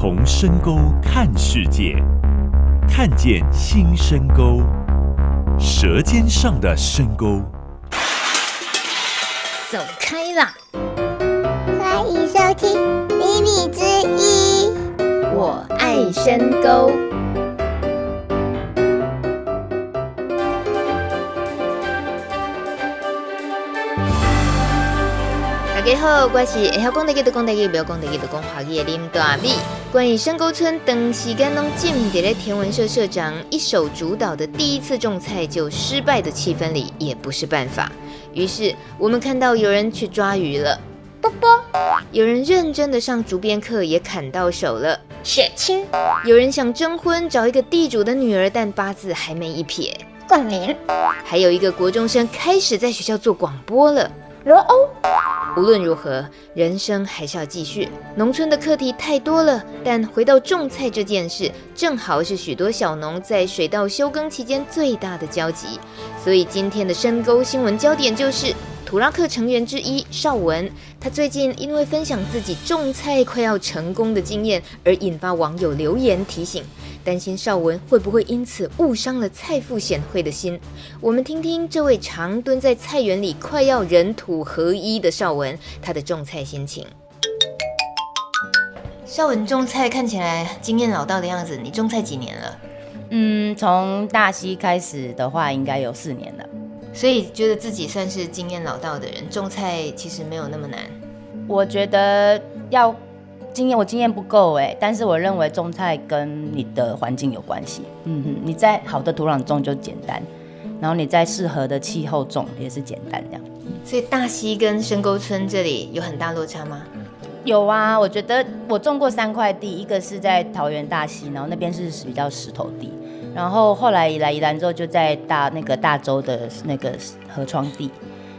从深沟看世界，看见新深沟，舌尖上的深沟。走开啦！欢迎收听《秘密之一》，我爱深沟。家好，我是会晓讲台语的讲台语，不要讲台语的讲华语的林大米。关于深沟村长时间拢浸在了天文社社长一手主导的第一次种菜就失败的气氛里，也不是办法。于是我们看到有人去抓鱼了，波波；有人认真的上竹编课，也砍到手了，血清；有人想征婚，找一个地主的女儿，但八字还没一撇，冠名；还有一个国中生开始在学校做广播了，罗欧。无论如何，人生还是要继续。农村的课题太多了，但回到种菜这件事，正好是许多小农在水稻休耕期间最大的交集。所以今天的深沟新闻焦点就是土拉克成员之一邵文。他最近因为分享自己种菜快要成功的经验，而引发网友留言提醒。担心绍文会不会因此误伤了蔡富显惠的心？我们听听这位常蹲在菜园里快要人土合一的绍文，他的种菜心情。绍文种菜看起来经验老道的样子，你种菜几年了？嗯，从大溪开始的话，应该有四年了。所以觉得自己算是经验老道的人，种菜其实没有那么难。我觉得要。经验我经验不够哎，但是我认为种菜跟你的环境有关系。嗯哼，你在好的土壤种就简单，然后你在适合的气候种也是简单这样。所以大溪跟深沟村这里有很大落差吗？有啊，我觉得我种过三块地，一个是在桃园大溪，然后那边是比较石头地，然后后来来宜兰之后就在大那个大洲的那个河床地。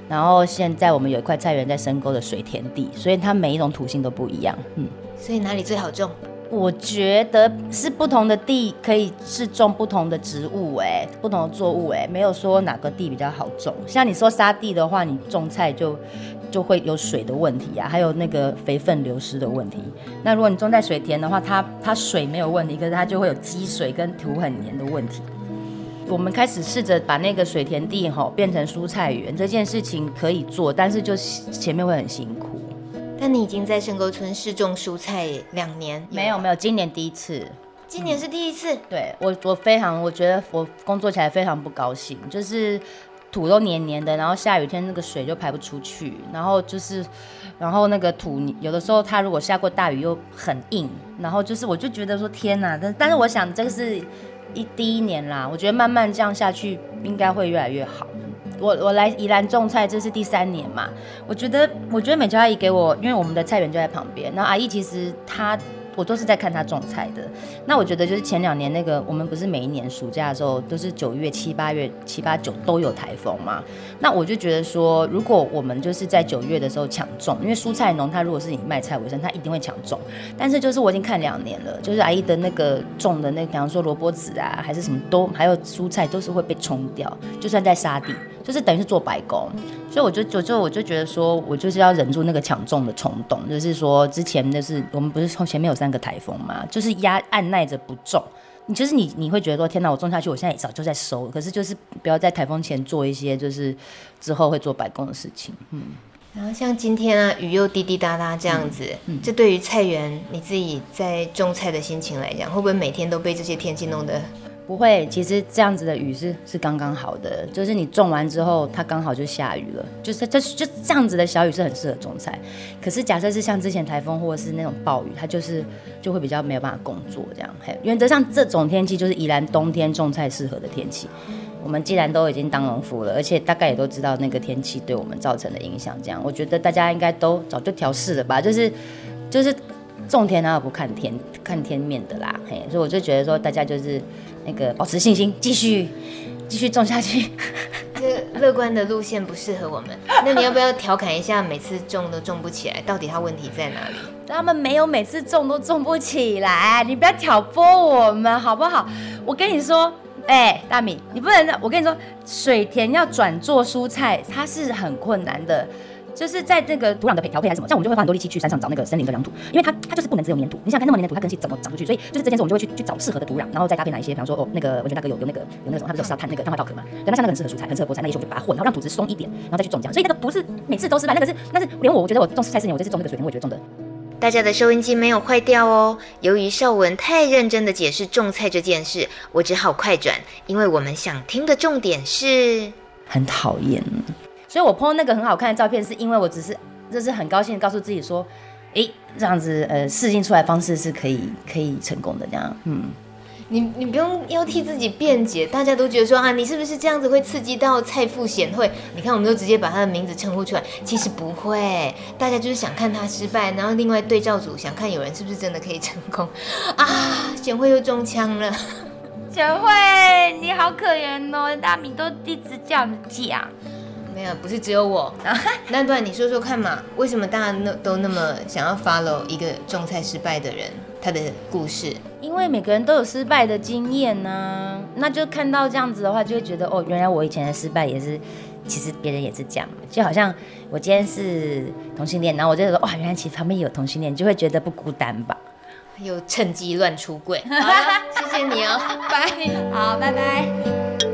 然后现在我们有一块菜园在深沟的水田地，所以它每一种土性都不一样。嗯，所以哪里最好种？我觉得是不同的地可以是种不同的植物，哎，不同的作物，哎，没有说哪个地比较好种。像你说沙地的话，你种菜就就会有水的问题啊，还有那个肥分流失的问题。那如果你种在水田的话，它它水没有问题，可是它就会有积水跟土很黏的问题。我们开始试着把那个水田地哈变成蔬菜园，这件事情可以做，但是就前面会很辛苦。但你已经在深沟村试种蔬菜两年？没有没有，今年第一次。今年是第一次。嗯、对我我非常，我觉得我工作起来非常不高兴，就是土都黏黏的，然后下雨天那个水就排不出去，然后就是，然后那个土有的时候它如果下过大雨又很硬，然后就是我就觉得说天哪，但但是我想这个是。一第一年啦，我觉得慢慢这样下去应该会越来越好。我我来宜兰种菜，这是第三年嘛。我觉得我觉得美娇阿姨给我，因为我们的菜园就在旁边，然后阿姨其实她。我都是在看他种菜的。那我觉得就是前两年那个，我们不是每一年暑假的时候都是九月、七八月、七八九都有台风嘛？那我就觉得说，如果我们就是在九月的时候抢种，因为蔬菜农他如果是以卖菜为生，他一定会抢种。但是就是我已经看两年了，就是阿姨的那个种的那个，比方说萝卜籽啊，还是什么都，还有蔬菜都是会被冲掉，就算在沙地。就是等于是做白工，所以我就就就我就觉得说，我就是要忍住那个抢种的冲动，就是说之前就是我们不是从前面有三个台风嘛，就是压按耐着不种，你就是你你会觉得说天哪，我种下去，我现在早就在收，可是就是不要在台风前做一些就是之后会做白工的事情，嗯。然后像今天啊，雨又滴滴答答这样子，嗯嗯、这对于菜园你自己在种菜的心情来讲，会不会每天都被这些天气弄得？不会，其实这样子的雨是是刚刚好的，就是你种完之后，它刚好就下雨了，就是这就这样子的小雨是很适合种菜。可是假设是像之前台风或者是那种暴雨，它就是就会比较没有办法工作这样。嘿，原则上这种天气就是宜兰冬天种菜适合的天气。我们既然都已经当农夫了，而且大概也都知道那个天气对我们造成的影响，这样我觉得大家应该都早就调试了吧，就是就是。种田哪有不看天看天面的啦，嘿，所以我就觉得说，大家就是那个保持信心，继续继续种下去。这乐观的路线不适合我们，那你要不要调侃一下，每次种都种不起来，到底它问题在哪里？他们没有每次种都种不起来，你不要挑拨我们好不好？我跟你说，哎、欸，大米，你不能，我跟你说，水田要转做蔬菜，它是很困难的。就是在那个土壤的配调配还是什么，像我们就会花很多力气去山上找那个森林的良土，因为它它就是不能只有黏土，你想看那么黏的土，它根系怎么长出去？所以就是这件事，我们就会去去找适合的土壤，然后再搭配哪一些，比方说哦那个文泉大哥有有那个有那种他不是有沙滩那个碳化稻壳嘛，对，那像那个很适合蔬菜，很适合菠菜，那个时候就把它混，然后让土质松一点，然后再去种这样。所以那个不是每次都失败，那个是那是连我我觉得我种菜四年，我这次种那个水田，我也觉得种的。大家的收音机没有坏掉哦。由于绍文太认真的解释种菜这件事，我只好快转，因为我们想听的重点是很讨厌。所以我 po 那个很好看的照片，是因为我只是就是很高兴的告诉自己说，诶，这样子呃试镜出来方式是可以可以成功的这样，嗯。你你不用要替自己辩解，大家都觉得说啊，你是不是这样子会刺激到蔡富贤会？你看，我们都直接把他的名字称呼出来，其实不会，大家就是想看他失败，然后另外对照组想看有人是不是真的可以成功啊。贤惠又中枪了，贤惠你好可怜哦，大米都一直这样讲，没有，不是只有我，那段你说说看嘛，为什么大家那都那么想要 follow 一个种菜失败的人？他的故事，因为每个人都有失败的经验呢、啊，那就看到这样子的话，就会觉得哦，原来我以前的失败也是，其实别人也是这样，就好像我今天是同性恋，然后我就说哇，原来其实旁边有同性恋，就会觉得不孤单吧？又趁机乱出柜，好了，谢谢你哦，拜，好，拜拜。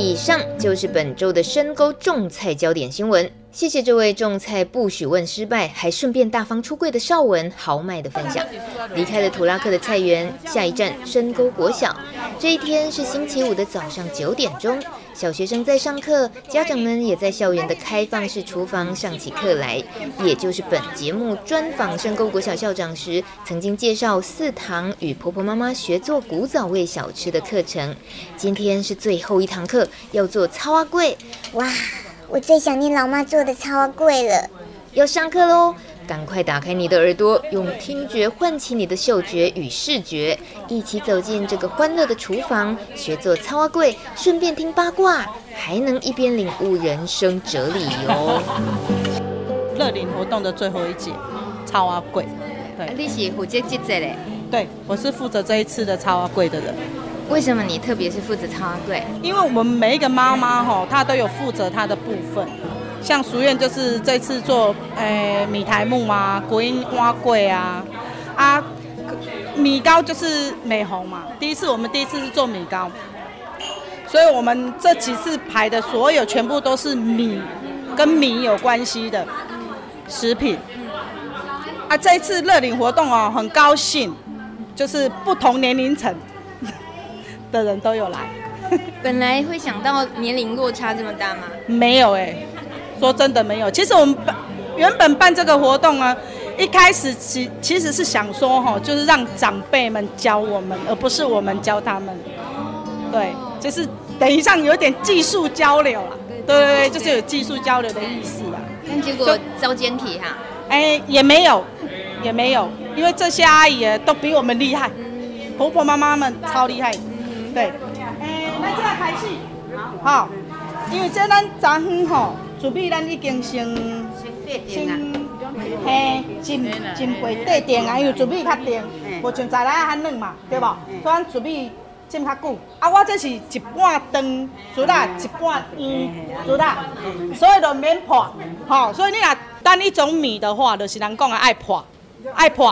以上就是本周的深沟种菜焦点新闻。谢谢这位种菜不许问失败，还顺便大方出柜的邵文豪迈的分享。离开了土拉克的菜园，下一站深沟国小。这一天是星期五的早上九点钟，小学生在上课，家长们也在校园的开放式厨房上起课来。也就是本节目专访深沟国小校长时，曾经介绍四堂与婆婆妈妈学做古早味小吃的课程。今天是最后一堂课，要做草仔粿。哇！我最想念老妈做的草仔粿了，要上课喽！赶快打开你的耳朵，用听觉唤起你的嗅觉与视觉，一起走进这个欢乐的厨房，学做草仔粿，顺便听八卦，还能一边领悟人生哲理哟。乐龄活动的最后一节，草仔粿。对，啊、你是负责这节嘞？对，我是负责这一次的草仔粿的人。为什么你特别是负责草仔粿？因为我们每一个妈妈哈，她都有负责她的部分。像俗院就是这次做诶、欸、米苔木啊，国英碗粿啊，啊米糕就是美红嘛。第一次我们第一次是做米糕，所以我们这几次排的所有全部都是米跟米有关系的食品。啊，这一次乐领活动哦，很高兴，就是不同年龄层。的人都有来，本来会想到年龄落差这么大吗？没有哎、欸，说真的没有。其实我们办原本办这个活动啊，一开始其其实是想说哈，就是让长辈们教我们，而不是我们教他们。对，就是等于上有点技术交流啊。对对对，就是有技术交流的意思啊。但结果遭奸体哈？哎、欸，也没有，也没有，因为这些阿姨都比我们厉害，婆婆妈妈们超厉害。对，哎，那就要开始，好，因为这咱昨昏吼，准备咱已经先先嘿，浸浸过地垫啊，因为准备较定，无像早来啊较软嘛，对无？所以咱准备浸较久。啊，我这是一半长竹仔，一半圆竹仔，所以就免破，吼。所以你若等一种米的话，就是人讲的爱破，爱破。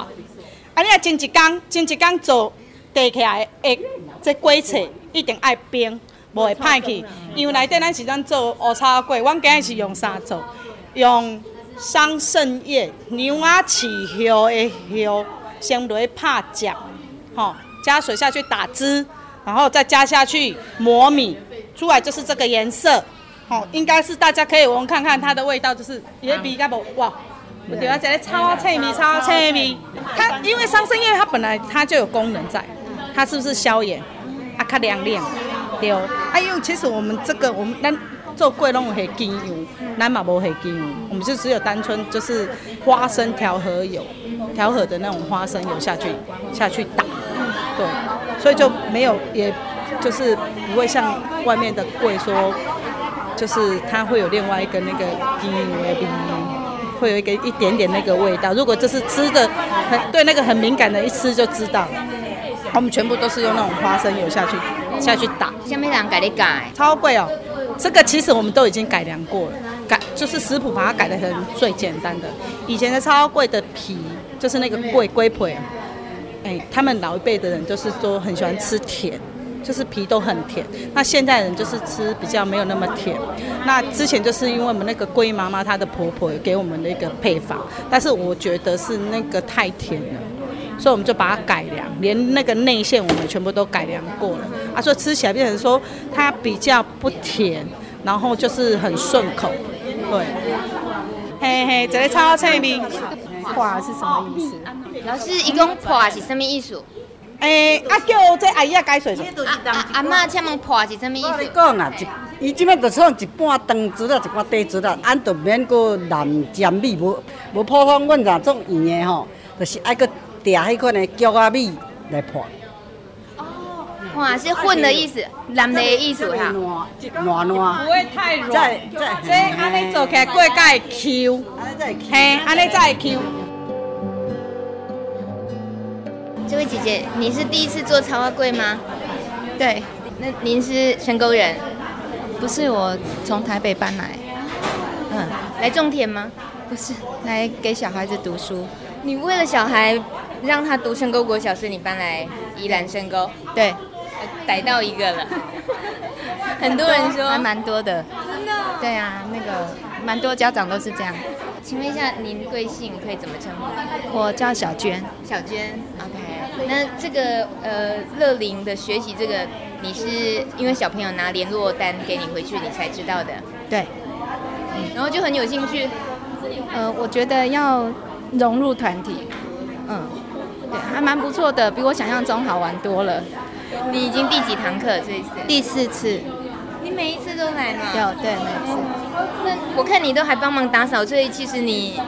啊，你若蒸一工，蒸一工做地起来会。这粿菜一定爱冰，无会歹去。因为内底咱是咱做乌草粿，阮今日是用啥做？用桑葚叶、牛仔刺叶的叶，先落去拍酱，吼，加水下去打汁，然后再加下去磨米，出来就是这个颜色，吼，应该是大家可以闻看看它的味道，就是也比较无哇，我觉得这个草仔脆米，草仔脆米，它因为桑葚叶它本来它就有功能在。它是不是消炎？啊，较凉凉，对。啊，因为其实我们这个，我们咱做粿拢有下鸡油，咱嘛无下鸡油，我们就只有单纯就是花生调和油，调和的那种花生油下去下去打，对。所以就没有，也就是不会像外面的粿说，就是它会有另外一个那个鸡油的味，会有一个一点点那个味道。如果这是吃的很对那个很敏感的，一吃就知道。我们全部都是用那种花生油下去下去打。下面人改的改？超贵哦！这个其实我们都已经改良过了，改就是食谱把它改得很最简单的。以前的超贵的皮，就是那个贵龟皮，哎，他们老一辈的人就是说很喜欢吃甜。就是皮都很甜，那现代人就是吃比较没有那么甜。那之前就是因为我们那个龟妈妈她的婆婆给我们的一个配方，但是我觉得是那个太甜了，所以我们就把它改良，连那个内馅我们全部都改良过了啊，所以吃起来变成说它比较不甜，然后就是很顺口。对，嘿嘿，这个超脆皮，花是什么意思？老师，一共花是什么意思？诶、欸，啊叫这阿姨啊解说说。阿妈，请问破是什么意思？讲啊，一伊即摆就创一半长子啦，一半短子啦，俺都免搁南煎米，无无普通，阮若种圆的吼，就是爱搁嗲迄款的脚仔米来破。哦，破是混的意思，南的意思哈。软软，不会太软。再再，这安尼做起来过盖 Q，嘿，安尼再 Q。这位姐姐，你是第一次做草仔粿吗？对。那您是深沟人？不是，我从台北搬来。嗯，来种田吗？不是，来给小孩子读书。你为了小孩，让他读深沟国小，所以你搬来宜兰深沟？对。逮到一个了。很多人说。还蛮多的。真的？对啊，那个蛮多家长都是这样。请问一下，您贵姓可以怎么称呼？我叫小娟。小娟，OK。那这个呃乐龄的学习，这个你是因为小朋友拿联络单给你回去，你才知道的？对。嗯，然后就很有兴趣。呃，我觉得要融入团体，嗯，对，还蛮不错的，比我想象中好玩多了。你已经第几堂课？这一次？第四次。你每一次都来吗？有，对，每次。那我看你都还帮忙打扫，所以其实你，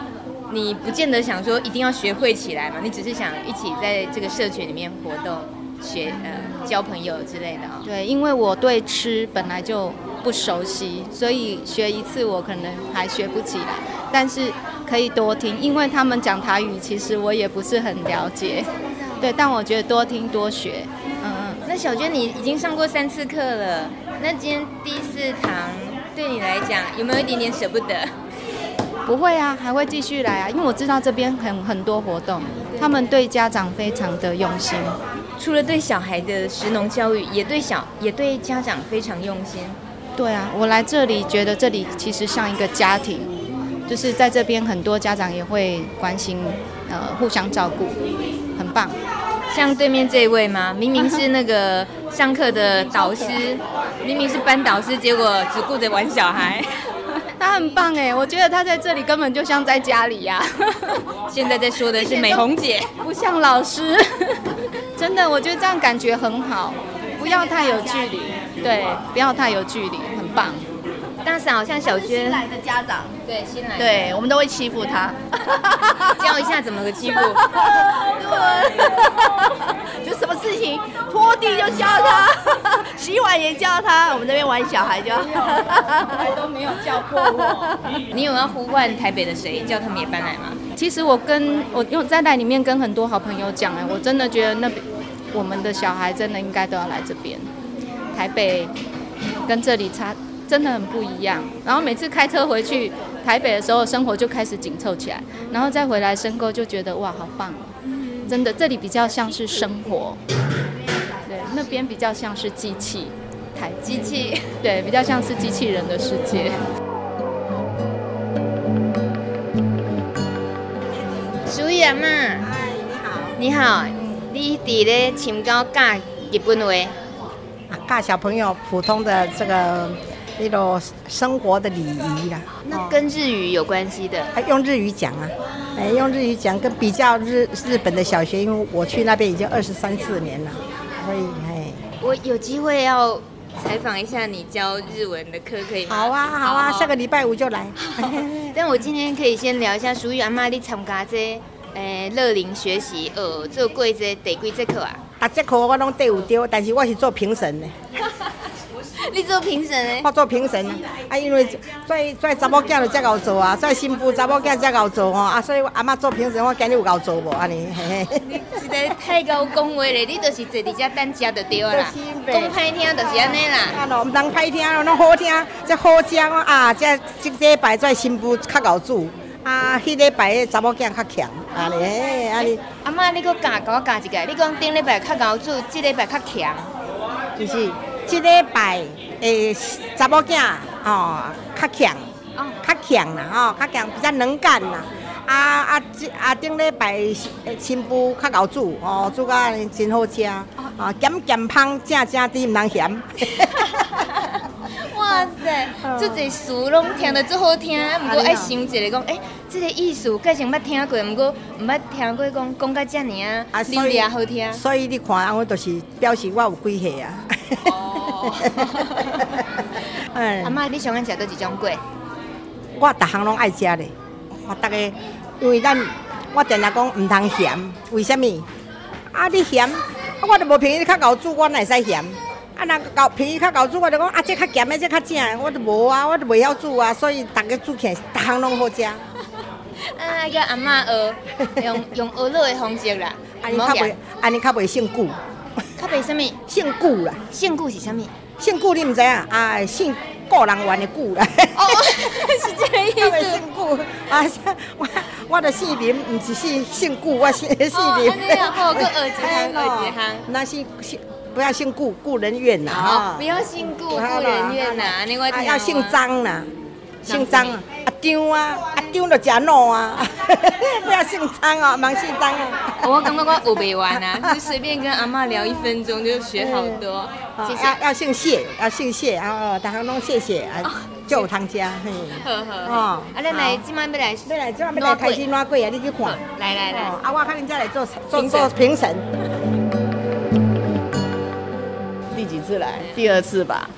你不见得想说一定要学会起来嘛，你只是想一起在这个社群里面活动，学呃交朋友之类的啊、哦。对，因为我对吃本来就不熟悉，所以学一次我可能还学不起来，但是可以多听，因为他们讲台语，其实我也不是很了解。对，但我觉得多听多学。嗯嗯。那小娟，你已经上过三次课了。那今天第四堂对你来讲有没有一点点舍不得？不会啊，还会继续来啊，因为我知道这边很很多活动，他们对家长非常的用心。除了对小孩的食农教育，也对小也对家长非常用心。对啊，我来这里觉得这里其实像一个家庭，就是在这边很多家长也会关心，呃，互相照顾，很棒。像对面这一位吗？明明是那个 上课的导师，明明是班导师，结果只顾着玩小孩。他很棒哎，我觉得他在这里根本就像在家里呀、啊。现在在说的是美红姐，不像老师。真的，我觉得这样感觉很好，不要太有距离，对，不要太有距离，很棒。大嫂好像小娟新来的家长，对新来的，对我们都会欺负他，教一下怎么个欺负。对，就什么事情拖地就教他，洗碗也教他。我们这边玩小孩就，还都没有教过我。你有要呼唤台北的谁，叫他们也搬来吗？其实我跟我用在那里面跟很多好朋友讲，哎，我真的觉得那边我们的小孩真的应该都要来这边。台北跟这里差。真的很不一样，然后每次开车回去台北的时候，生活就开始紧凑起来，然后再回来深沟就觉得哇，好棒！真的，这里比较像是生活，对，那边比较像是机器，台机器，对，比较像是机器人的世界。淑玉阿嬷，你好，你好，你伫咧深沟教日本话？啊，教小朋友普通的这个。那种生活的礼仪啦，那跟日语有关系的，还用日语讲啊，哎，用日语讲，跟比较日日本的小学，因为我去那边已经二十三四年了，所以哎，我有机会要采访一下你教日文的课，可以吗？好啊，好啊，下个礼拜五就来。但我今天可以先聊一下，属于阿妈你参加这诶乐龄学习呃做过这第几节课啊？啊，这课我拢对有丢，但是我是做评审的。你做评审诶？我做评审啊，因为在在查某囝就遮贤做啊，在新妇查某囝遮贤做吼啊，所以我阿嬷做评审，我今日有够做无安尼？嘿嘿。你实在太高恭维咧，你就是坐伫遮等食就对啦。就是讲歹听就是安尼啦。啊，喏，唔通歹听，喏好听，这好食我啊！这这礼拜这新妇较够煮，啊，迄礼拜的查某囝较强，安尼，安尼。阿妈，你搁教教我教一个，你讲顶礼拜较够煮，即礼拜较强。就是，这礼拜诶查某囝哦较强，哦较强啦，哦较强，比较能干啦。啊啊，这啊顶礼拜新妇较够煮，哦煮甲真好食，啊咸咸芳，正正甜，毋通嫌。哇塞，这个词拢听得真好听，不过爱想一个讲，诶，这个意思个性捌听过，不过唔捌听过讲讲甲这尔啊，流利好听。所以你看，我就是表示我有几岁啊。哦。阿妈，你喜欢食倒一种粿？我逐项拢爱食咧，我逐个，因为咱我定定讲唔通咸，为什么？啊，你咸，啊，我都无便宜你较够煮，我哪会使咸？啊，那够便宜较够煮，我就讲啊，这较咸的，这较正，我都无啊，我都袂晓煮啊，所以逐个煮起来，逐项拢好食。啊，个阿嬷学，用用学乐的方式啦，安尼较袂，安尼较袂姓顾。较袂什么？姓顾啦。姓顾是啥物？姓顾你毋知影？啊，姓顾人怨的顾啦。哦，是这个意思。姓顾啊，我我的姓名，毋是姓姓顾，我 姓姓林。哦，安尼啊，好，搁学一项，学一项。那姓姓。不要姓顾，顾人怨呐！哈，不要姓顾，顾人怨呐！另外，要姓张呐，姓张啊，阿张啊，阿张就假孬啊！不要姓张啊，忙姓张啊！我感觉我学不完啊，就随便跟阿妈聊一分钟就学好多。要要姓谢，要姓谢，然后大家拢谢谢啊，就有汤家。呵呵哦，啊，咱来今晚要来，要来今晚要来开心碗粿啊！你去看，来来来，啊，我看你再来做做做评审。第几次来？第二次吧。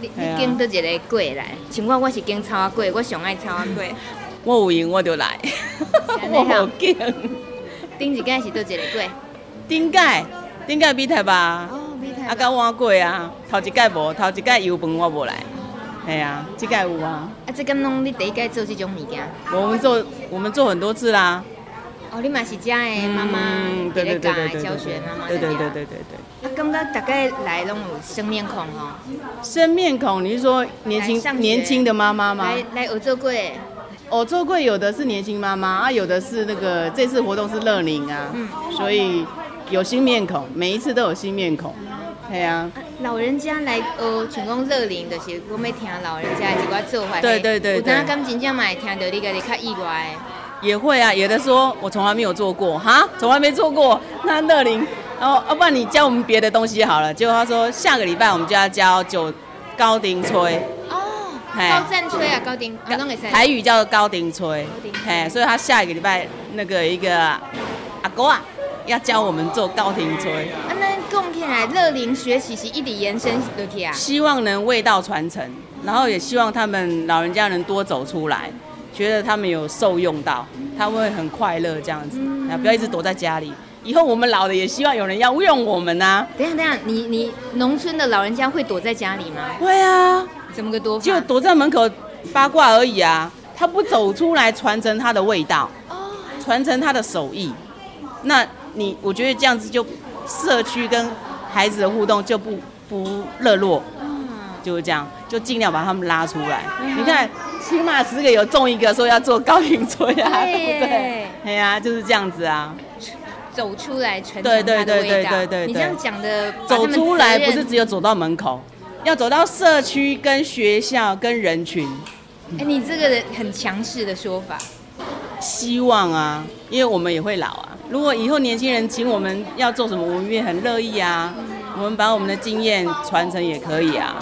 哦，你你经倒一个过来？像我我是经草仔过，我上爱草仔过。我有闲我就来。我好惊。顶一届是倒一个过？顶届，顶届米太吧。啊，甲碗粿啊，头一届无，头一届油饭我无来。系啊，这届有啊。啊，这敢拢你第一届做这种物件？我们做，我们做很多次啦。哦，你嘛是家的妈妈，对对对对对，教学妈妈，对对对对对对。啊，感觉大概来拢有生面孔哦。生面孔，你是说年轻年轻的妈妈吗？来来学做粿，学做过有的是年轻妈妈啊，有的是那个这次活动是乐龄啊，嗯，所以有新面孔，每一次都有新面孔，对啊。老人家来学，像讲乐龄的是我没听老人家一寡做法，对对对对。有当感真正嘛会听到你个你较意外。也会啊，有的说我从来没有做过，哈，从来没做过。那乐龄，然后要不然你教我们别的东西好了。结果他说下个礼拜我们就要教九高丁吹。哦，高赞吹啊，高丁，台语叫做高丁吹。嘿，所以他下一个礼拜那个一个阿哥啊，要教我们做高丁吹。啊，那贡献来乐龄学习是一直延伸下去啊。希望能味道传承，然后也希望他们老人家能多走出来。觉得他们有受用到，他们会很快乐这样子，啊，不要一直躲在家里。以后我们老了也希望有人要用我们呐。等下等下，你你农村的老人家会躲在家里吗？会啊，怎么个躲法？就躲在门口八卦而已啊，他不走出来传承他的味道，传承他的手艺。那你我觉得这样子就社区跟孩子的互动就不不热络，嗯就是这样，就尽量把他们拉出来。你看。起码十个有中一个说要做高龄村啊，对不对？哎呀，就是这样子啊，走出来传承他的味道。对对对对对对，你这样讲的，走出来不是只有走到门口，要走到社区、跟学校、跟人群。哎，你这个人很强势的说法。希望啊，因为我们也会老啊。如果以后年轻人请我们要做什么，我们也很乐意啊。我们把我们的经验传承也可以啊。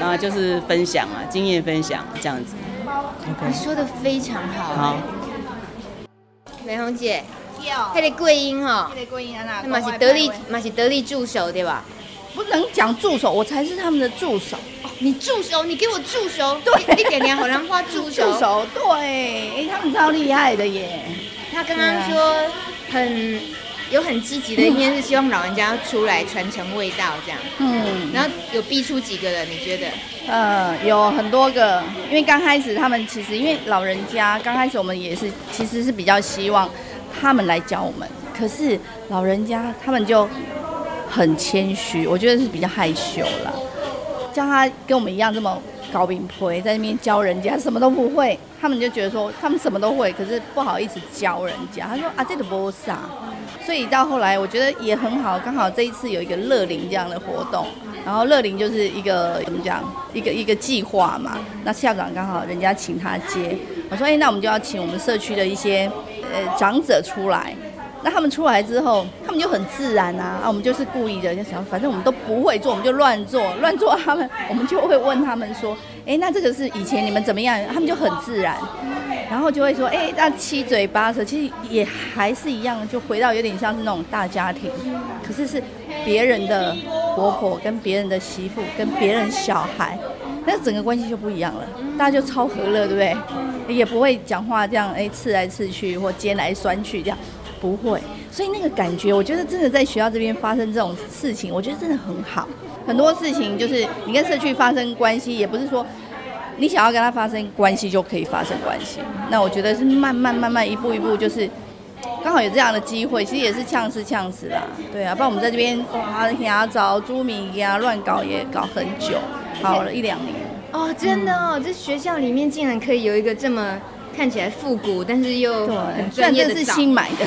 然后就是分享啊，经验分享这样子。Okay. 你说的非常好。好。美红姐，那个桂英哈，那个桂英啊，那是得力，嘛是得力助手对吧？不能讲助手，我才是他们的助手。哦、你助手，你给我助手。对，你给年好人花助手。助手，对，哎，他们超厉害的耶。他刚刚说很。有很积极的一面，是希望老人家出来传承味道这样。嗯，然后有逼出几个人？你觉得？呃，有很多个，因为刚开始他们其实因为老人家刚开始我们也是其实是比较希望他们来教我们，可是老人家他们就很谦虚，我觉得是比较害羞啦。叫他跟我们一样这么高品陪在那边教人家什么都不会，他们就觉得说他们什么都会，可是不好意思教人家。他说啊，这个不傻。所以到后来，我觉得也很好，刚好这一次有一个乐龄这样的活动，然后乐龄就是一个怎么讲，一个一个计划嘛。那校长刚好人家请他接，我说哎，那我们就要请我们社区的一些呃长者出来。那他们出来之后，他们就很自然啊，啊，我们就是故意的，就想反正我们都不会做，我们就乱做，乱做。他们我们就会问他们说，哎，那这个是以前你们怎么样？他们就很自然。然后就会说，哎，那七嘴八舌，其实也还是一样，就回到有点像是那种大家庭，可是是别人的婆婆跟别人的媳妇跟别人小孩，那整个关系就不一样了，大家就超和乐，对不对？也不会讲话这样，哎，刺来刺去或尖来酸去这样，不会。所以那个感觉，我觉得真的在学校这边发生这种事情，我觉得真的很好。很多事情就是你跟社区发生关系，也不是说。你想要跟他发生关系就可以发生关系，那我觉得是慢慢慢慢一步一步，就是刚好有这样的机会，其实也是呛死呛死啦，对啊，不然我们在这边哇，瞎找猪米呀，乱搞也搞很久，搞了一两年。哦，真的哦，这学校里面竟然可以有一个这么看起来复古，但是又很专业的，是新买的，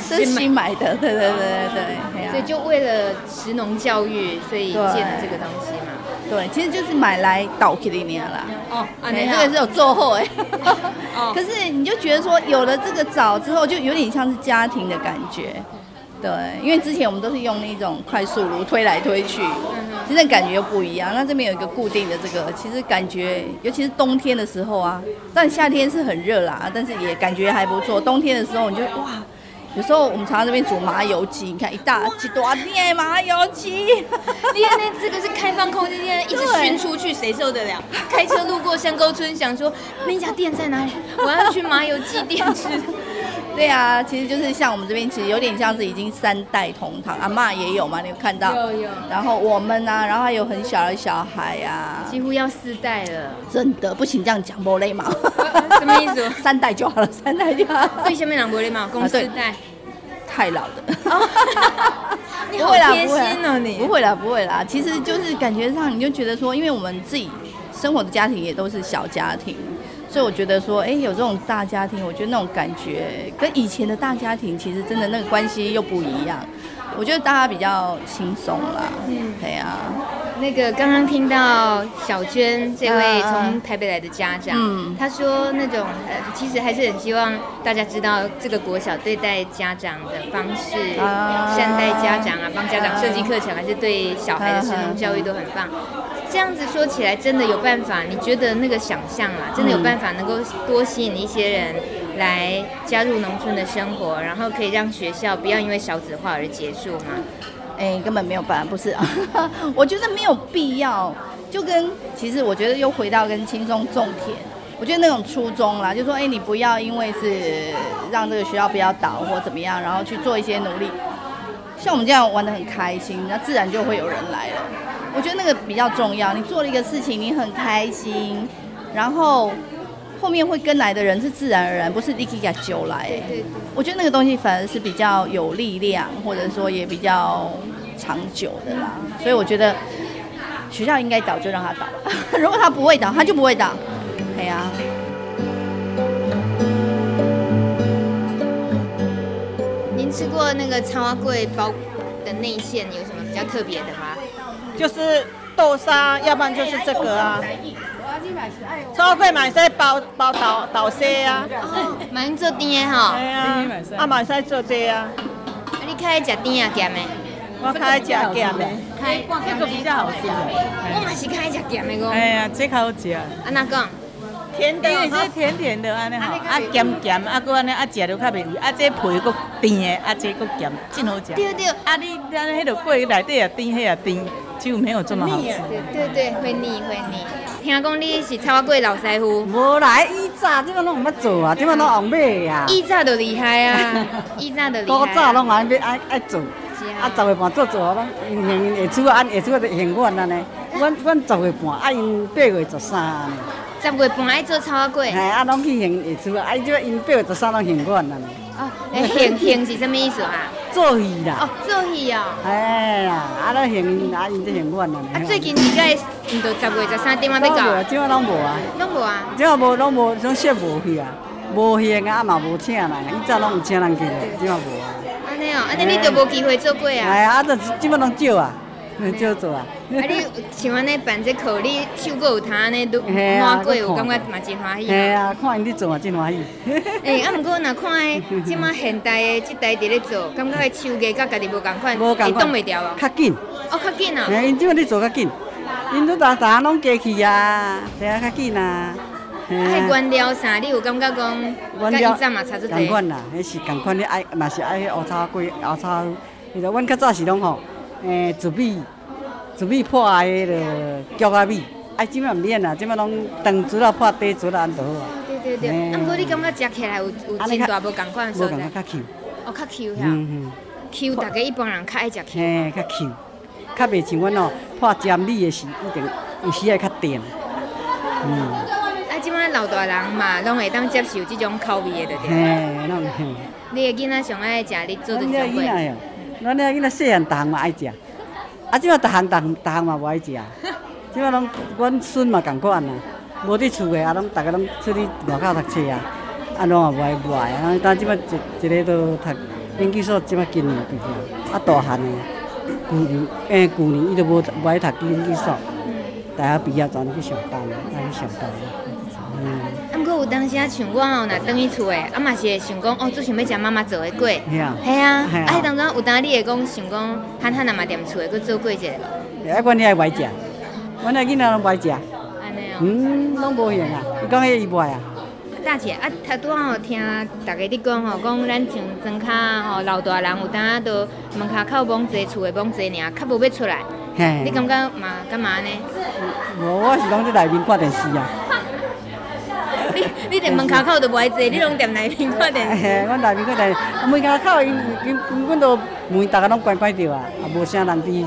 是新买的，对对对对对，所以就为了食农教育，所以建了这个东西嘛。对，其实就是买来倒给你啦。哦，你这个是有做后哎。可是你就觉得说，有了这个枣之后，就有点像是家庭的感觉。对，因为之前我们都是用那种快速炉推来推去，其实感觉又不一样。那这边有一个固定的这个，其实感觉，尤其是冬天的时候啊，但夏天是很热啦，但是也感觉还不错。冬天的时候，你就哇。有时候我们常常这边煮麻油鸡，你看一大几多店麻油鸡，你看那这个是开放空间，一直 熏出去，谁受得了？开车路过山沟村，想说那家店在哪里？我要去麻油鸡店吃。对啊，其实就是像我们这边，其实有点像是已经三代同堂，阿妈也有嘛，你有看到？有有。然后我们啊，然后还有很小的小孩呀、啊，几乎要四代了。真的不行这样讲，不礼貌。什么意思？三代就好了，三代就好了。为什么两不礼貌？共四代。太老的。你好贴心哦，你。不会啦，不会啦。其实就是感觉上，你就觉得说，因为我们自己生活的家庭也都是小家庭。所以我觉得说，哎，有这种大家庭，我觉得那种感觉跟以前的大家庭其实真的那个关系又不一样。我觉得大家比较轻松啦，嗯，对啊。那个刚刚听到小娟这位从台北来的家长，嗯，他说那种呃，其实还是很希望大家知道这个国小对待家长的方式，善待家长啊，帮家长设计课程，还是对小孩的食农教育都很棒。这样子说起来，真的有办法？你觉得那个想象啊，真的有办法能够多吸引一些人来加入农村的生活，然后可以让学校不要因为少子化而结束吗？哎，根本没有办法，不是啊，我觉得没有必要。就跟其实我觉得又回到跟轻松种田，我觉得那种初衷啦，就说哎，你不要因为是让这个学校不要倒或怎么样，然后去做一些努力。像我们这样玩得很开心，那自然就会有人来了。我觉得那个比较重要。你做了一个事情，你很开心，然后后面会跟来的人是自然而然，不是立刻给他揪来。我觉得那个东西反而是比较有力量，或者说也比较长久的啦。所以我觉得学校应该倒就让他倒，如果他不会倒，他就不会倒。对呀。吃过那个草仔粿包的内馅有什么比较特别的吗？就是豆沙，要不然就是这个啊。草仔粿买些包包豆豆沙啊。买做甜的哈。对啊。啊，买些做这啊。啊，你开吃甜啊咸的？我较爱食咸的。开这个比较好吃。我嘛是较爱食咸的个。哎呀，这较好食。啊，哪讲？甜的，因为这甜甜的安尼吼，啊咸咸，啊搁安尼啊食着较袂腻，啊这皮搁甜的，啊这搁咸，真好食。对对，啊你安尼迄个粿内底也甜，迄也甜，就没有这么好吃。对对，会腻会腻。听讲你是草仔粿老师傅。无来以早，这个拢毋捌做啊，这个拢红买啊。以早就厉害啊，以早就厉害。古早拢爱要爱爱做，啊十月半做做咯，因因下厝啊，下厝就现阮安尼，阮阮十月半，啊因八月十三。十月半爱做草仔粿。哎，啊，拢去现下厝啊，啊，伊即因八月十三拢现馆啦。哦，诶，现现是什么意思啊？做戏啦。哦，做戏哦。哎呀，啊，咱现啊，因即现馆啦。啊，最近应该毋到十月十三点啊，要到。怎啊拢无啊。拢无啊。怎啊无，拢无，种说无去啊，无现啊，啊嘛无请人，以前拢有请人去的，怎啊无啊。安尼哦，安尼你就无机会做过啊。哎呀，啊，就即马拢少啊。少做啊！啊，你像安尼办这课，你手佫有通安尼都满过，有感觉嘛真欢喜。嘿啊，看因咧做嘛真欢喜。诶，啊，毋过若看诶，即马现代诶即代伫咧做，感觉诶手艺甲家己无共款，会挡袂牢哦。较紧。哦，较紧啊。诶，因即马咧做较紧，因都逐逐项拢过去啊，对啊，较紧啊。啊，迄原料啥，你有感觉讲？原料。嘛差足济。共款啦，迄是共款，你爱嘛是爱迄乌草粿、乌草。其实阮较早是拢吼。诶，糯米，糯米破下个着搅啊米，啊，即摆毋免啦，即摆拢长竹啊破短竹啊安就好啊。对对对，啊，毋过你感觉食起来有有真大无共款所在？无共较 Q。哦，较 Q 吓。嗯嗯。Q，大家一般人较爱食 Q。嘿，较 Q，较袂像阮哦破尖米的时一定有时会较甜。嗯。啊，即摆老大人嘛，拢会当接受即种口味的对。嘿，拢嘿。你的囡仔上爱食你做的这种粿。咱遐囡仔细汉，逐项嘛爱食，啊，即马逐项、逐逐项嘛无爱食，即马拢阮孙嘛共款啊，无伫厝诶，啊，拢逐个拢出去外口读册啊，啊，拢也无爱无爱啊，但即马一一个都读研究所，即马今年毕业，啊，大汉诶，旧年诶旧年伊都无无爱读研究所，大学毕业转去上班，啊去上班，嗯。有当时啊，想我哦，若转去厝诶，啊嘛是会想讲哦，最想要食妈妈做诶粿。系啊。系啊。啊，迄当中有当你会讲想讲，憨憨阿嘛踮厝诶，去做粿者。啊，阮遐会食，阮遐囡仔拢会食。安尼哦。嗯，拢无闲啊，伊讲迄伊袂啊。大姐，啊，头拄仔吼听大家伫讲吼，讲咱像庄卡吼老大人有当啊，都门口口罔济，厝诶罔济尔，较无要出来。嘿。你感觉嘛？干嘛呢？无，我是讲伫内面看电视啊。你你连门口口都无爱坐，你拢踮内面看电视。嘿，阮内面看电视，门口口因因因阮都门逐个拢关关着啊，也无啥人伫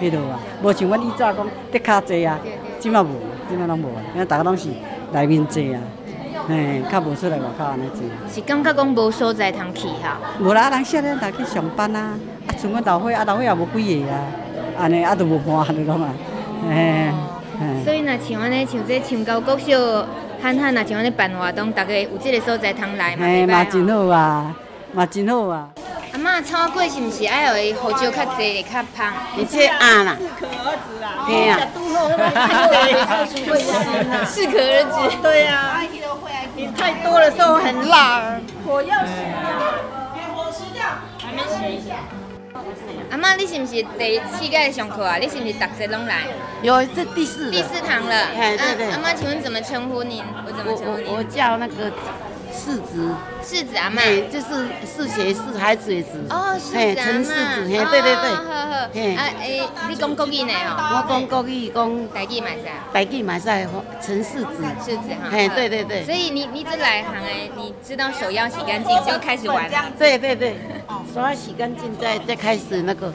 迄落啊，无像阮以前讲得较济啊，即马无，即马拢无啊，因为逐个拢是内面坐啊，嘿，较无出来外口安尼坐。是感觉讲无所在通去哈？无啦，人少年逐去上班啊，啊，像阮老伙啊，老伙也无几个啊，安尼啊都无伴安尼拢啊，嘿，嘿。所以若像安尼，像这青高国小。憨憨啊，像安尼办活动，大家有这个所在通来嘛？嘿，嘛真好啊，嘛真好啊。阿妈炒粿是毋是爱有伊胡椒较济，较香？你这啊啦，适可而止啦。对呀。适可而止。对呀。你太多的时候很辣。火要熄掉，给火熄掉，还没熄。阿妈，你是不是第四届上课啊？你是不是逐节拢来？有，这第四第四堂了。对对对。阿妈，请问怎么称呼您？我怎么称呼您？我叫那个世子。世子阿妈。就是是学是孩子的子。哦，世子阿妈。陈世子，嘿，对对对。好好。啊诶，你讲国语呢？哦。我讲国语，讲台语嘛是啊。台语嘛是啊，陈世子。世子哈。嘿，对对对。所以你你这来行诶，你知道手要洗干净就开始玩了。对对对。手要洗干净，再再开始那个。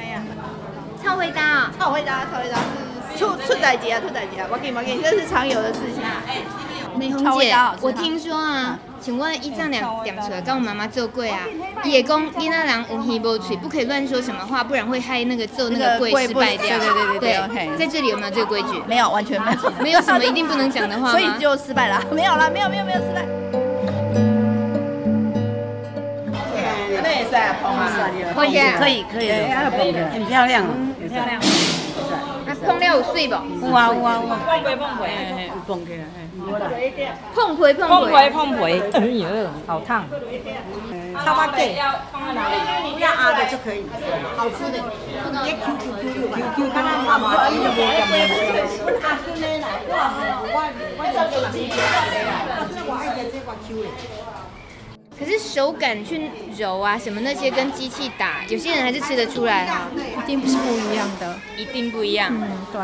超会搭，超会搭，超会搭，出出代志啊，出代志啊，我给你，我给你，这是常有的事情啊。美红姐，我听说啊，请问一丈两点出来跟我妈妈做粿啊，也讲囡仔人有耳无嘴，不可以乱说什么话，不然会害那个做那个柜失败掉。对对对对对，在这里有没有这个规矩？没有，完全没有，没有什么一定不能讲的话，所以就失败了。没有了，没有没有没有失败。那也是啊，可以可以可以，很漂亮。很漂亮，啊，碰了有水不？有啊有啊有啊，碰皮碰皮，嘿，有碰起来，嘿，碰皮碰皮，碰皮碰皮，哎呦，好烫。超巴给，不要压的就可以，好吃的。别 Q Q Q Q Q，刚刚妈妈伊都无讲咩，阿孙呢来，我我我就做自己来，我 Q 的。可是手感去揉啊，什么那些跟机器打，有些人还是吃得出来啊，一定不是不一样的，一定不一样。嗯，对。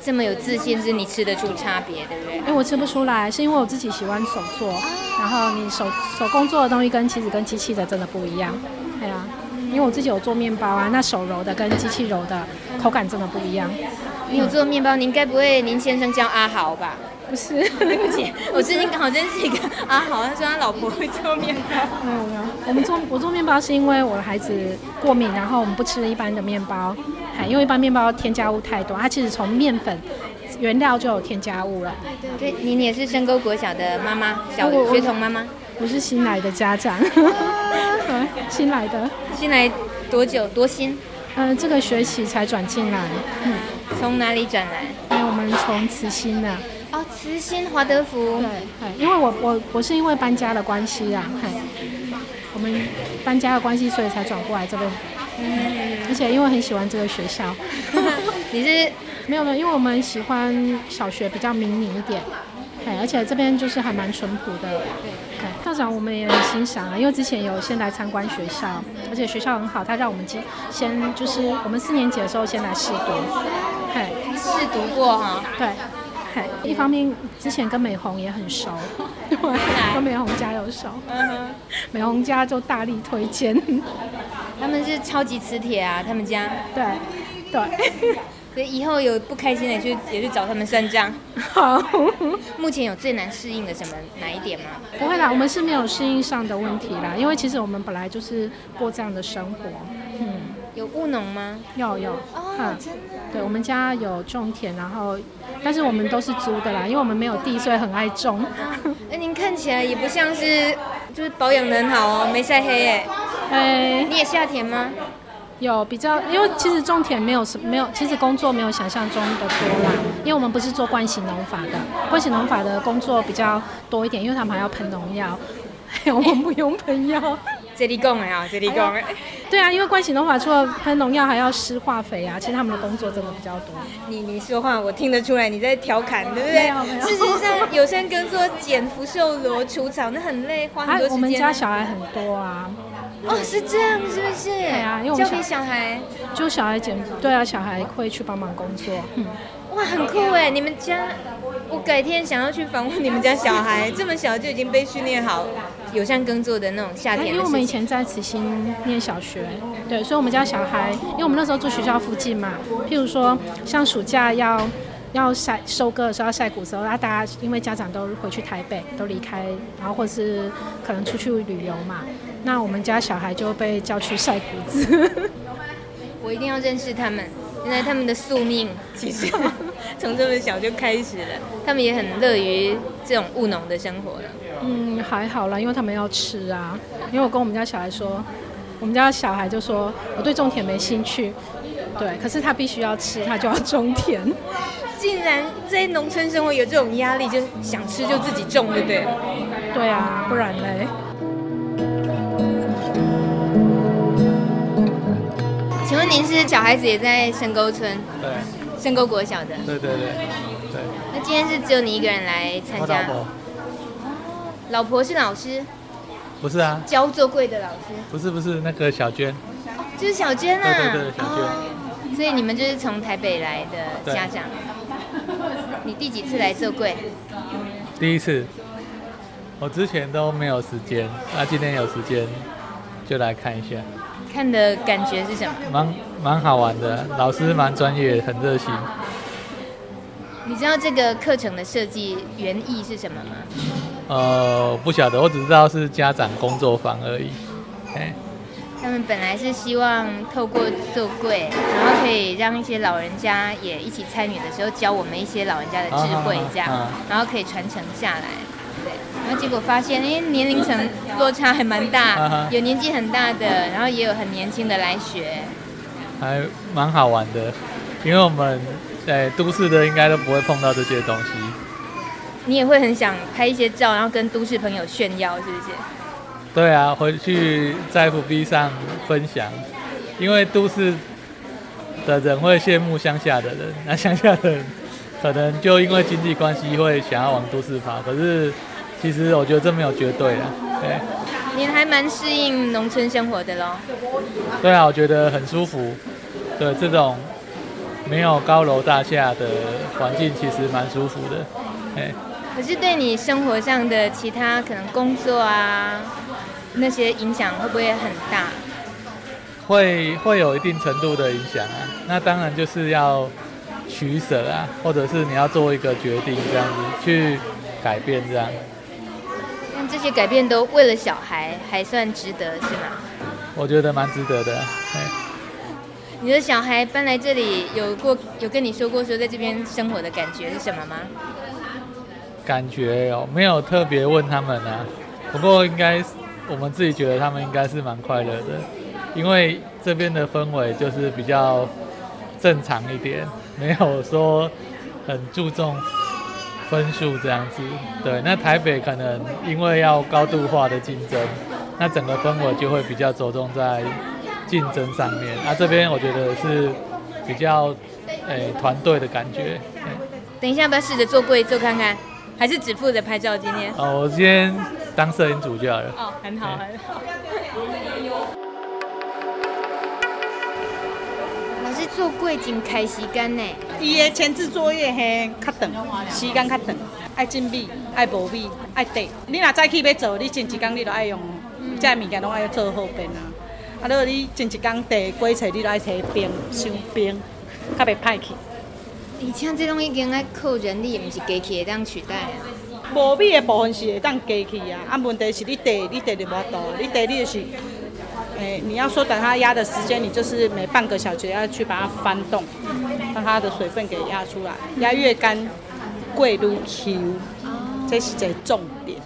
这么有自信，是你吃得出差别，对不对？因为我吃不出来，是因为我自己喜欢手做，然后你手手工做的东西跟其实跟机器的真的不一样。对啊，因为我自己有做面包啊，那手揉的跟机器揉的口感真的不一样。你有做面包，您该不会您先生叫阿豪吧？不是，对不起，我最近刚好认识一个啊，好像说他老婆会做面包。没有没有，我们做我做面包是因为我的孩子过敏，然后我们不吃一般的面包，因为一般面包添加物太多，它其实从面粉原料就有添加物了。对对对，您也是深沟国小的妈妈，小学童妈妈。我是新来的家长，新来的，新来多久？多新？嗯、呃，这个学期才转进来。嗯，从哪里转来？因为我们从慈心的。哦，慈心华德福。对，因为我我我是因为搬家的关系啊，我们搬家的关系，所以才转过来这边。嗯，而且因为很喜欢这个学校。你是没有没有，因为我们喜欢小学比较明理一点。而且这边就是还蛮淳朴的。对，校长我们也很欣赏啊，因为之前有先来参观学校，而且学校很好，他让我们先先就是我们四年级的时候先来试读，嘿，试读过哈。对，嘿，一方面之前跟美红也很熟，对，跟美红家有熟，嗯，美红家就大力推荐，他们是超级磁铁啊，他们家，对，对。所以以后有不开心的，去也去找他们算账。好，目前有最难适应的什么哪一点吗？不会啦，我们是没有适应上的问题啦，因为其实我们本来就是过这样的生活。嗯，有务农吗？有有。哦，嗯、真的。对，我们家有种田，然后但是我们都是租的啦，因为我们没有地，所以很爱种。哎、啊，您看起来也不像是就是保养得很好哦，没晒黑哎。哎，你也下田吗？有比较，因为其实种田没有什没有，其实工作没有想象中的多啦。因为我们不是做惯性农法的，惯性农法的工作比较多一点，因为他们还要喷农药，我们不用喷药。这里讲的啊，这里讲的。对啊，因为惯行农法除了喷农药，还要施化肥啊，其实他们的工作真的比较多。你你说话我听得出来你在调侃，对不对？事实上，有山耕作、捡福寿螺、除草，那很累，花很多时间。我们家小孩很多啊。哦，是这样，是不是？对啊，因为我们教给小孩，就小孩捡，对啊，小孩会去帮忙工作。嗯，哇，很酷哎！你们家，我改天想要去访问你们家小孩，这么小就已经被训练好友善耕作的那种夏天。因为我们以前在慈心念小学，对，所以我们家小孩，因为我们那时候住学校附近嘛，譬如说像暑假要要晒收割的时候要晒谷的时候，那大家因为家长都回去台北，都离开，然后或是可能出去旅游嘛。那我们家小孩就被叫去晒谷子，我一定要认识他们。原来他们的宿命其实从这么小就开始了，他们也很乐于这种务农的生活了。嗯，还好啦，因为他们要吃啊。因为我跟我们家小孩说，我们家小孩就说我对种田没兴趣，对，可是他必须要吃，他就要种田。竟然在农村生活有这种压力，就想吃就自己种，对不对？对啊，不然嘞。请问您是小孩子也在深沟村？对，深沟国小的。对对对，对。那今天是只有你一个人来参加？老婆。是老师？不是啊。教做柜的老师？不是不是，那个小娟。就是小娟啊。对对对，小娟。哦，所以你们就是从台北来的家长。你第几次来做柜？第一次。我之前都没有时间，那今天有时间就来看一下。看的感觉是什么？蛮蛮好玩的，老师蛮专业，很热心。你知道这个课程的设计原意是什么吗？呃，不晓得，我只知道是家长工作坊而已。他们本来是希望透过做柜，然后可以让一些老人家也一起参与的时候，教我们一些老人家的智慧，这样，啊啊啊、然后可以传承下来。对然后结果发现，哎，年龄层落差还蛮大，有年纪很大的，然后也有很年轻的来学，还蛮好玩的。因为我们在都市的应该都不会碰到这些东西。你也会很想拍一些照，然后跟都市朋友炫耀，是不是？对啊，回去在 FB 上分享，因为都市的人会羡慕乡下的人，那乡下的人可能就因为经济关系会想要往都市跑，可是。其实我觉得这没有绝对的，对。你还蛮适应农村生活的喽？对啊，我觉得很舒服。对，这种没有高楼大厦的环境，其实蛮舒服的。哎。可是对你生活上的其他可能工作啊，那些影响会不会很大？会会有一定程度的影响啊。那当然就是要取舍啊，或者是你要做一个决定，这样子去改变这样。但这些改变都为了小孩，还算值得是吗？我觉得蛮值得的。你的小孩搬来这里有过有跟你说过说在这边生活的感觉是什么吗？感觉哦，没有特别问他们啊。不过应该我们自己觉得他们应该是蛮快乐的，因为这边的氛围就是比较正常一点。没有说很注重分数这样子，对。那台北可能因为要高度化的竞争，那整个氛围就会比较着重在竞争上面。那这边我觉得是比较诶团队的感觉。等一下，要不要试着做柜做看看？还是只负责拍照今天？哦，我今天当摄影组就好了。哦，很好，很好。做柜真开时间呢，伊的前置作业嘿较长，时间较长，爱精美，爱无美，爱地。你若早起要做，你前一工你都爱用，这物件拢爱做好边啊。啊，如果你前一工地过册，你都爱提冰、伤冰，较袂歹去。而且这种已经爱靠人力，毋是机器会当取代啊。无米的部分是会当机器啊，啊，问题是你地，你地就无多，你地你就是。哎，你要说等它压的时间，你就是每半个小时要去把它翻动，让它的水分给压出来，压越干，贵越 Q，这是个重点。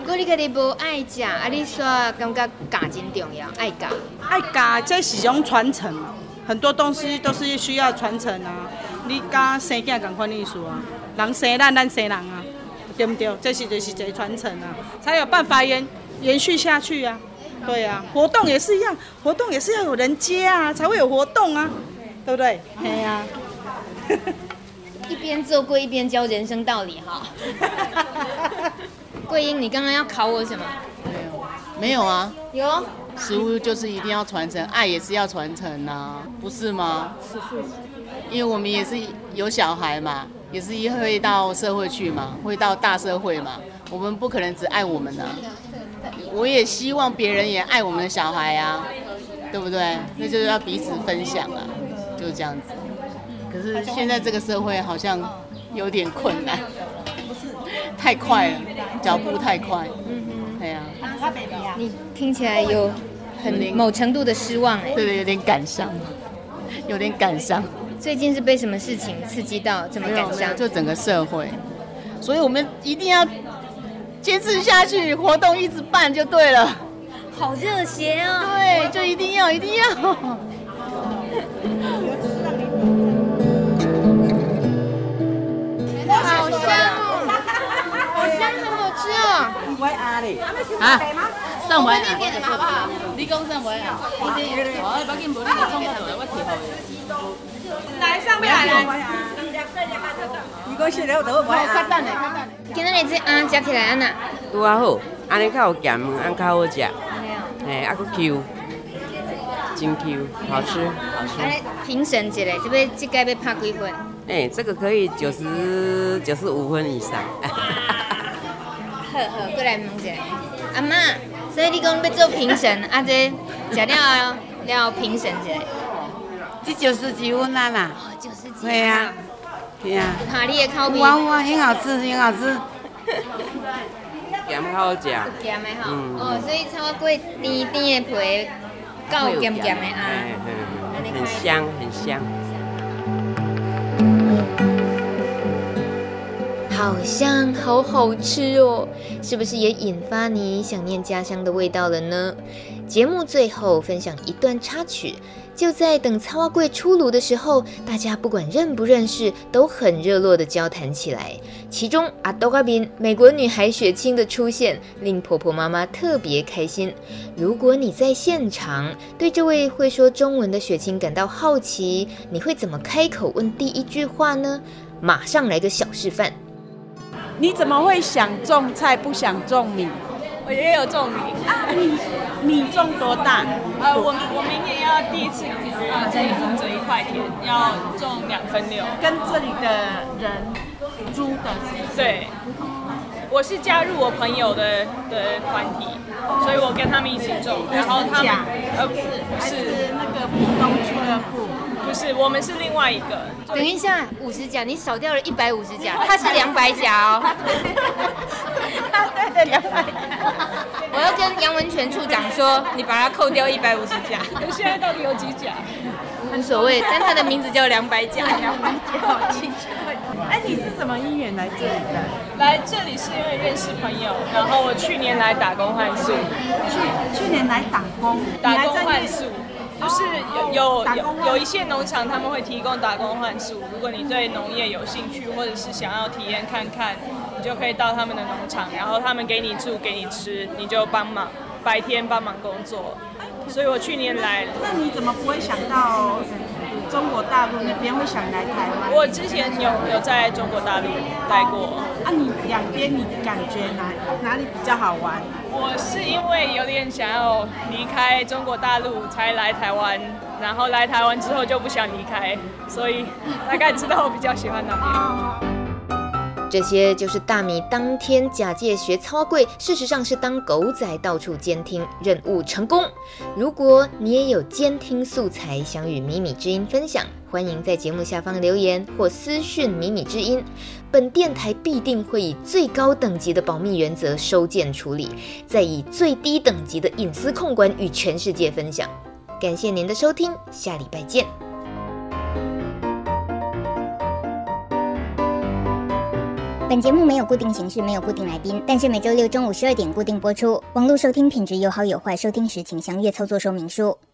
如果你家己无爱食，啊，你说感觉教真重要，爱教，爱教，这是一种传承，很多东西都是需要传承啊。你甲生囝同款意思啊，人生咱，咱生人啊，对不对？这是就是一个传承啊，才有办法延延续下去啊。对啊，活动也是一样，活动也是要有人接啊，才会有活动啊，对不对？对呀。一边做柜一边教人生道理哈。桂英，你刚刚要考我什么？没有，没有啊。有。食物就是一定要传承，爱也是要传承啊，不是吗？是是是。因为我们也是有小孩嘛，也是会到社会去嘛，会到大社会嘛，我们不可能只爱我们啊。我也希望别人也爱我们的小孩啊，对不对？那就是要彼此分享啊，就是这样子。可是现在这个社会好像有点困难，太快了，脚步太快。嗯嗯，对啊。你听起来有很某程度的失望哎。对对，有点感伤，有点感伤。最近是被什么事情刺激到怎么感伤？就整个社会，所以我们一定要。坚持下去，活动一直办就对了。好热血啊！对，就一定要，一定要。好香哦！好香，好好吃哦！啊，的好不好？你讲上完啊？我这，我把金宝你给送下来，我提好。来上面来。今仔日这鸭食起来安那？拄啊好，安尼较有咸，安较好食。哎，还佫 Q，真 Q，好吃，好吃。来评审一下，这边这个要拍几分？哎，这个可以九十九十五分以上。好好，过来问一下，阿妈，所以你讲要做评审，啊这食了了评审一下。这九十几分啦啦。哦，九十几。对啊。对啊，哈你的口味，哇哇，很好吃，很好吃。咸好食。咸的哈，哦，所以超过甜甜的皮，够咸咸的啊，很香，很香。好香，好好吃哦，是不是也引发你想念家乡的味道了呢？节目最后分享一段插曲。就在等草仔粿出炉的时候，大家不管认不认识，都很热络地交谈起来。其中阿多嘎宾美国女孩雪清的出现，令婆婆妈妈特别开心。如果你在现场，对这位会说中文的雪清感到好奇，你会怎么开口问第一句话呢？马上来个小示范。你怎么会想种菜不想种米？我也有种米啊，你米种多大？呃，我我明年要第一次啊，这里种这一块田，要种两分六，跟这里的人租的是？对。我是加入我朋友的的团体，所以我跟他们一起种，然后他们呃不是不是那个普通俱乐部，不是我们是另外一个。等一下，五十甲你少掉了一百五十甲，他是两百甲哦。对对，两百。我要跟杨文泉处长说，你把它扣掉一百五十甲。现在到底有几甲？无所谓，但他的名字叫两百甲。两百甲，好亲切。哎，你是什么因缘来这里的？来这里是因为认识朋友，然后我去年来打工换宿。去去年来打工，打工换宿，就是有有有有一些农场他们会提供打工换宿。如果你对农业有兴趣，或者是想要体验看看，你就可以到他们的农场，然后他们给你住，给你吃，你就帮忙白天帮忙工作。所以我去年来，那你怎么不会想到中国大陆那边会想来台湾？我之前有有在中国大陆待过。啊，你两边你感觉哪哪里比较好玩？我是因为有点想要离开中国大陆才来台湾，然后来台湾之后就不想离开，所以大概知道我比较喜欢哪边。这些就是大米当天假借学草仔，事实上是当狗仔到处监听，任务成功。如果你也有监听素材想与米米之音分享，欢迎在节目下方留言或私讯米米之音。本电台必定会以最高等级的保密原则收件处理，再以最低等级的隐私控管与全世界分享。感谢您的收听，下礼拜见。本节目没有固定形式，没有固定来宾，但是每周六中午十二点固定播出。网络收听品质有好有坏，收听时请详阅操作说明书。